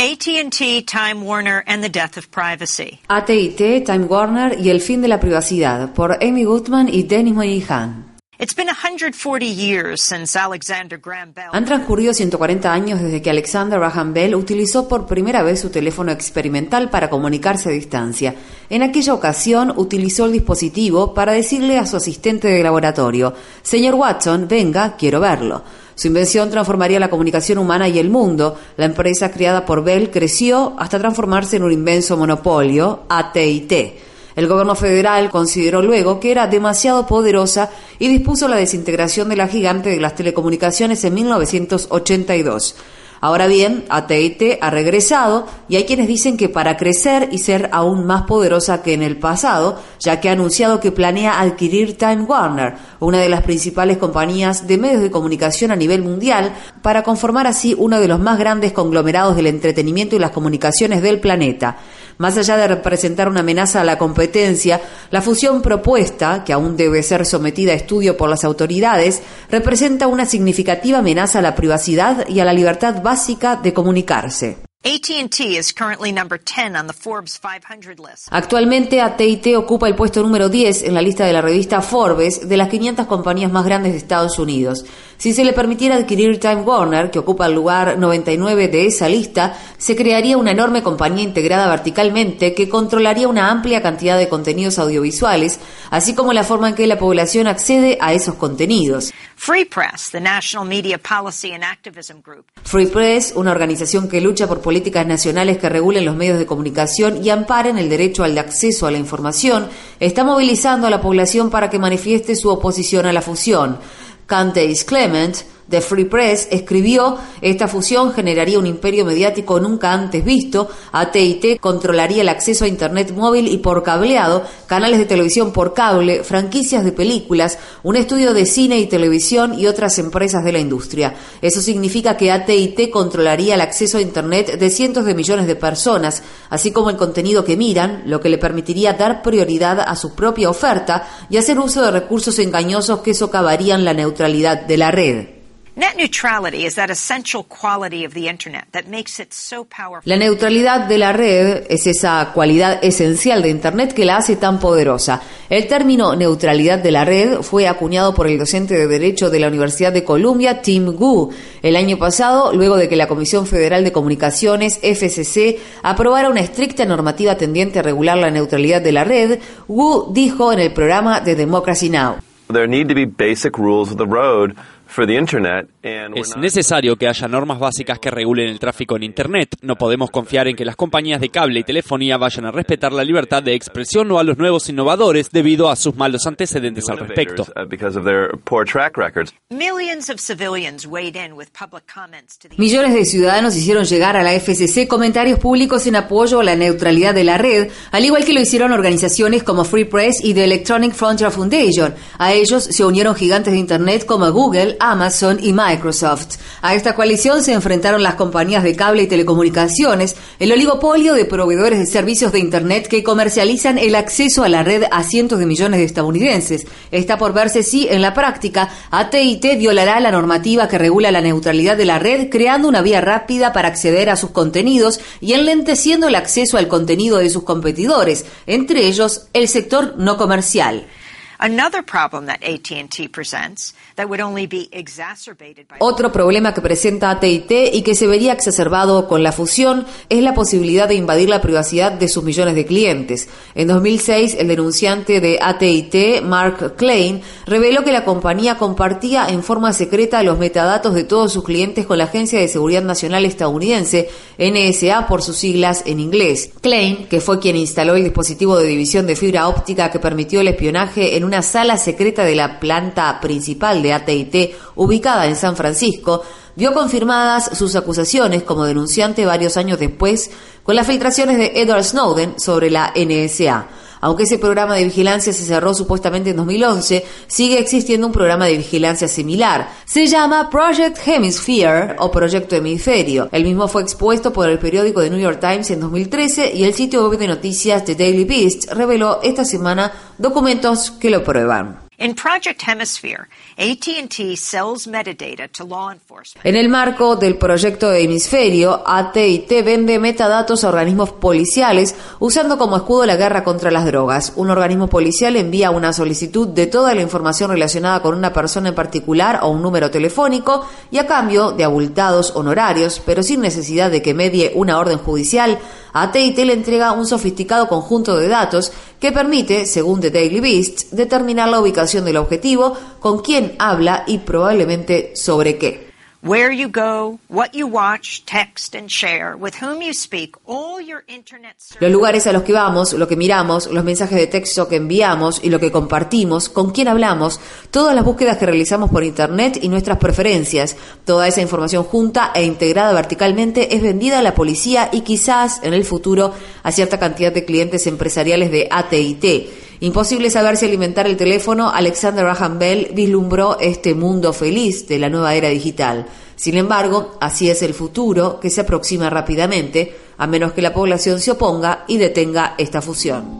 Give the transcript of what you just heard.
AT&T, Time Warner and the Death of Privacy. AT&T, Time Warner y el fin de la privacidad por Amy Goodman y Dennis Moynihan. It's been 140 years since Alexander Graham Bell. Han transcurrido 140 años desde que Alexander Graham Bell utilizó por primera vez su teléfono experimental para comunicarse a distancia. En aquella ocasión utilizó el dispositivo para decirle a su asistente de laboratorio, Señor Watson, venga, quiero verlo. Su invención transformaría la comunicación humana y el mundo. La empresa creada por Bell creció hasta transformarse en un inmenso monopolio, AT&T. El gobierno federal consideró luego que era demasiado poderosa y dispuso la desintegración de la gigante de las telecomunicaciones en 1982. Ahora bien, AT&T ha regresado y hay quienes dicen que para crecer y ser aún más poderosa que en el pasado, ya que ha anunciado que planea adquirir Time Warner, una de las principales compañías de medios de comunicación a nivel mundial, para conformar así uno de los más grandes conglomerados del entretenimiento y las comunicaciones del planeta. Más allá de representar una amenaza a la competencia, la fusión propuesta, que aún debe ser sometida a estudio por las autoridades, representa una significativa amenaza a la privacidad y a la libertad básica de comunicarse. Actualmente AT&T ocupa el puesto número 10 en la lista de la revista Forbes de las 500 compañías más grandes de Estados Unidos. Si se le permitiera adquirir Time Warner, que ocupa el lugar 99 de esa lista, se crearía una enorme compañía integrada verticalmente que controlaría una amplia cantidad de contenidos audiovisuales, así como la forma en que la población accede a esos contenidos. Free Press, the National Media Policy and Activism Group. Free Press, una organización que lucha por políticas nacionales que regulen los medios de comunicación y amparen el derecho al acceso a la información, está movilizando a la población para que manifieste su oposición a la fusión. Candace Clement The Free Press escribió, esta fusión generaría un imperio mediático nunca antes visto, AT&T controlaría el acceso a Internet móvil y por cableado, canales de televisión por cable, franquicias de películas, un estudio de cine y televisión y otras empresas de la industria. Eso significa que AT&T controlaría el acceso a Internet de cientos de millones de personas, así como el contenido que miran, lo que le permitiría dar prioridad a su propia oferta y hacer uso de recursos engañosos que socavarían la neutralidad de la red. La neutralidad de la red es esa cualidad esencial de Internet que la hace tan poderosa. El término neutralidad de la red fue acuñado por el docente de Derecho de la Universidad de Columbia, Tim Gu, el año pasado, luego de que la Comisión Federal de Comunicaciones, FCC, aprobara una estricta normativa tendiente a regular la neutralidad de la red. Gu dijo en el programa de Democracy Now! There need to be basic rules of the road es necesario que haya normas básicas que regulen el tráfico en Internet. No podemos confiar en que las compañías de cable y telefonía vayan a respetar la libertad de expresión o a los nuevos innovadores debido a sus malos antecedentes al respecto. Millones de ciudadanos hicieron llegar a la FCC comentarios públicos en apoyo a la neutralidad de la red, al igual que lo hicieron organizaciones como Free Press y The Electronic Frontier Foundation. A ellos se unieron gigantes de Internet como Google, Amazon y Microsoft. A esta coalición se enfrentaron las compañías de cable y telecomunicaciones, el oligopolio de proveedores de servicios de Internet que comercializan el acceso a la red a cientos de millones de estadounidenses. Está por verse si, en la práctica, AT&T violará la normativa que regula la neutralidad de la red, creando una vía rápida para acceder a sus contenidos y enlenteciendo el acceso al contenido de sus competidores, entre ellos el sector no comercial. Otro problema que presenta AT&T y que se vería exacerbado con la fusión es la posibilidad de invadir la privacidad de sus millones de clientes. En 2006, el denunciante de AT&T, Mark Klein, reveló que la compañía compartía en forma secreta los metadatos de todos sus clientes con la Agencia de Seguridad Nacional estadounidense, NSA por sus siglas en inglés. Klein, que fue quien instaló el dispositivo de división de fibra óptica que permitió el espionaje en una sala secreta de la planta principal de AT&T ubicada en San Francisco, vio confirmadas sus acusaciones como denunciante varios años después con las filtraciones de Edward Snowden sobre la NSA. Aunque ese programa de vigilancia se cerró supuestamente en 2011, sigue existiendo un programa de vigilancia similar. Se llama Project Hemisphere o Proyecto Hemisferio. El mismo fue expuesto por el periódico The New York Times en 2013 y el sitio web de noticias The Daily Beast reveló esta semana documentos que lo prueban. En el marco del proyecto Hemisferio, AT&T vende metadatos a organismos policiales usando como escudo la guerra contra las drogas. Un organismo policial envía una solicitud de toda la información relacionada con una persona en particular o un número telefónico y a cambio de abultados honorarios, pero sin necesidad de que medie una orden judicial, AT&T le entrega un sofisticado conjunto de datos que permite, según The Daily Beast, determinar la ubicación del objetivo, con quién habla y probablemente sobre qué. Where you go, what you watch, text and share, with whom you speak, all your internet Los lugares a los que vamos, lo que miramos, los mensajes de texto que enviamos y lo que compartimos, con quién hablamos, todas las búsquedas que realizamos por internet y nuestras preferencias, toda esa información junta e integrada verticalmente es vendida a la policía y quizás en el futuro a cierta cantidad de clientes empresariales de AT&T. Imposible saber si alimentar el teléfono, Alexander Graham Bell vislumbró este mundo feliz de la nueva era digital. Sin embargo, así es el futuro que se aproxima rápidamente, a menos que la población se oponga y detenga esta fusión.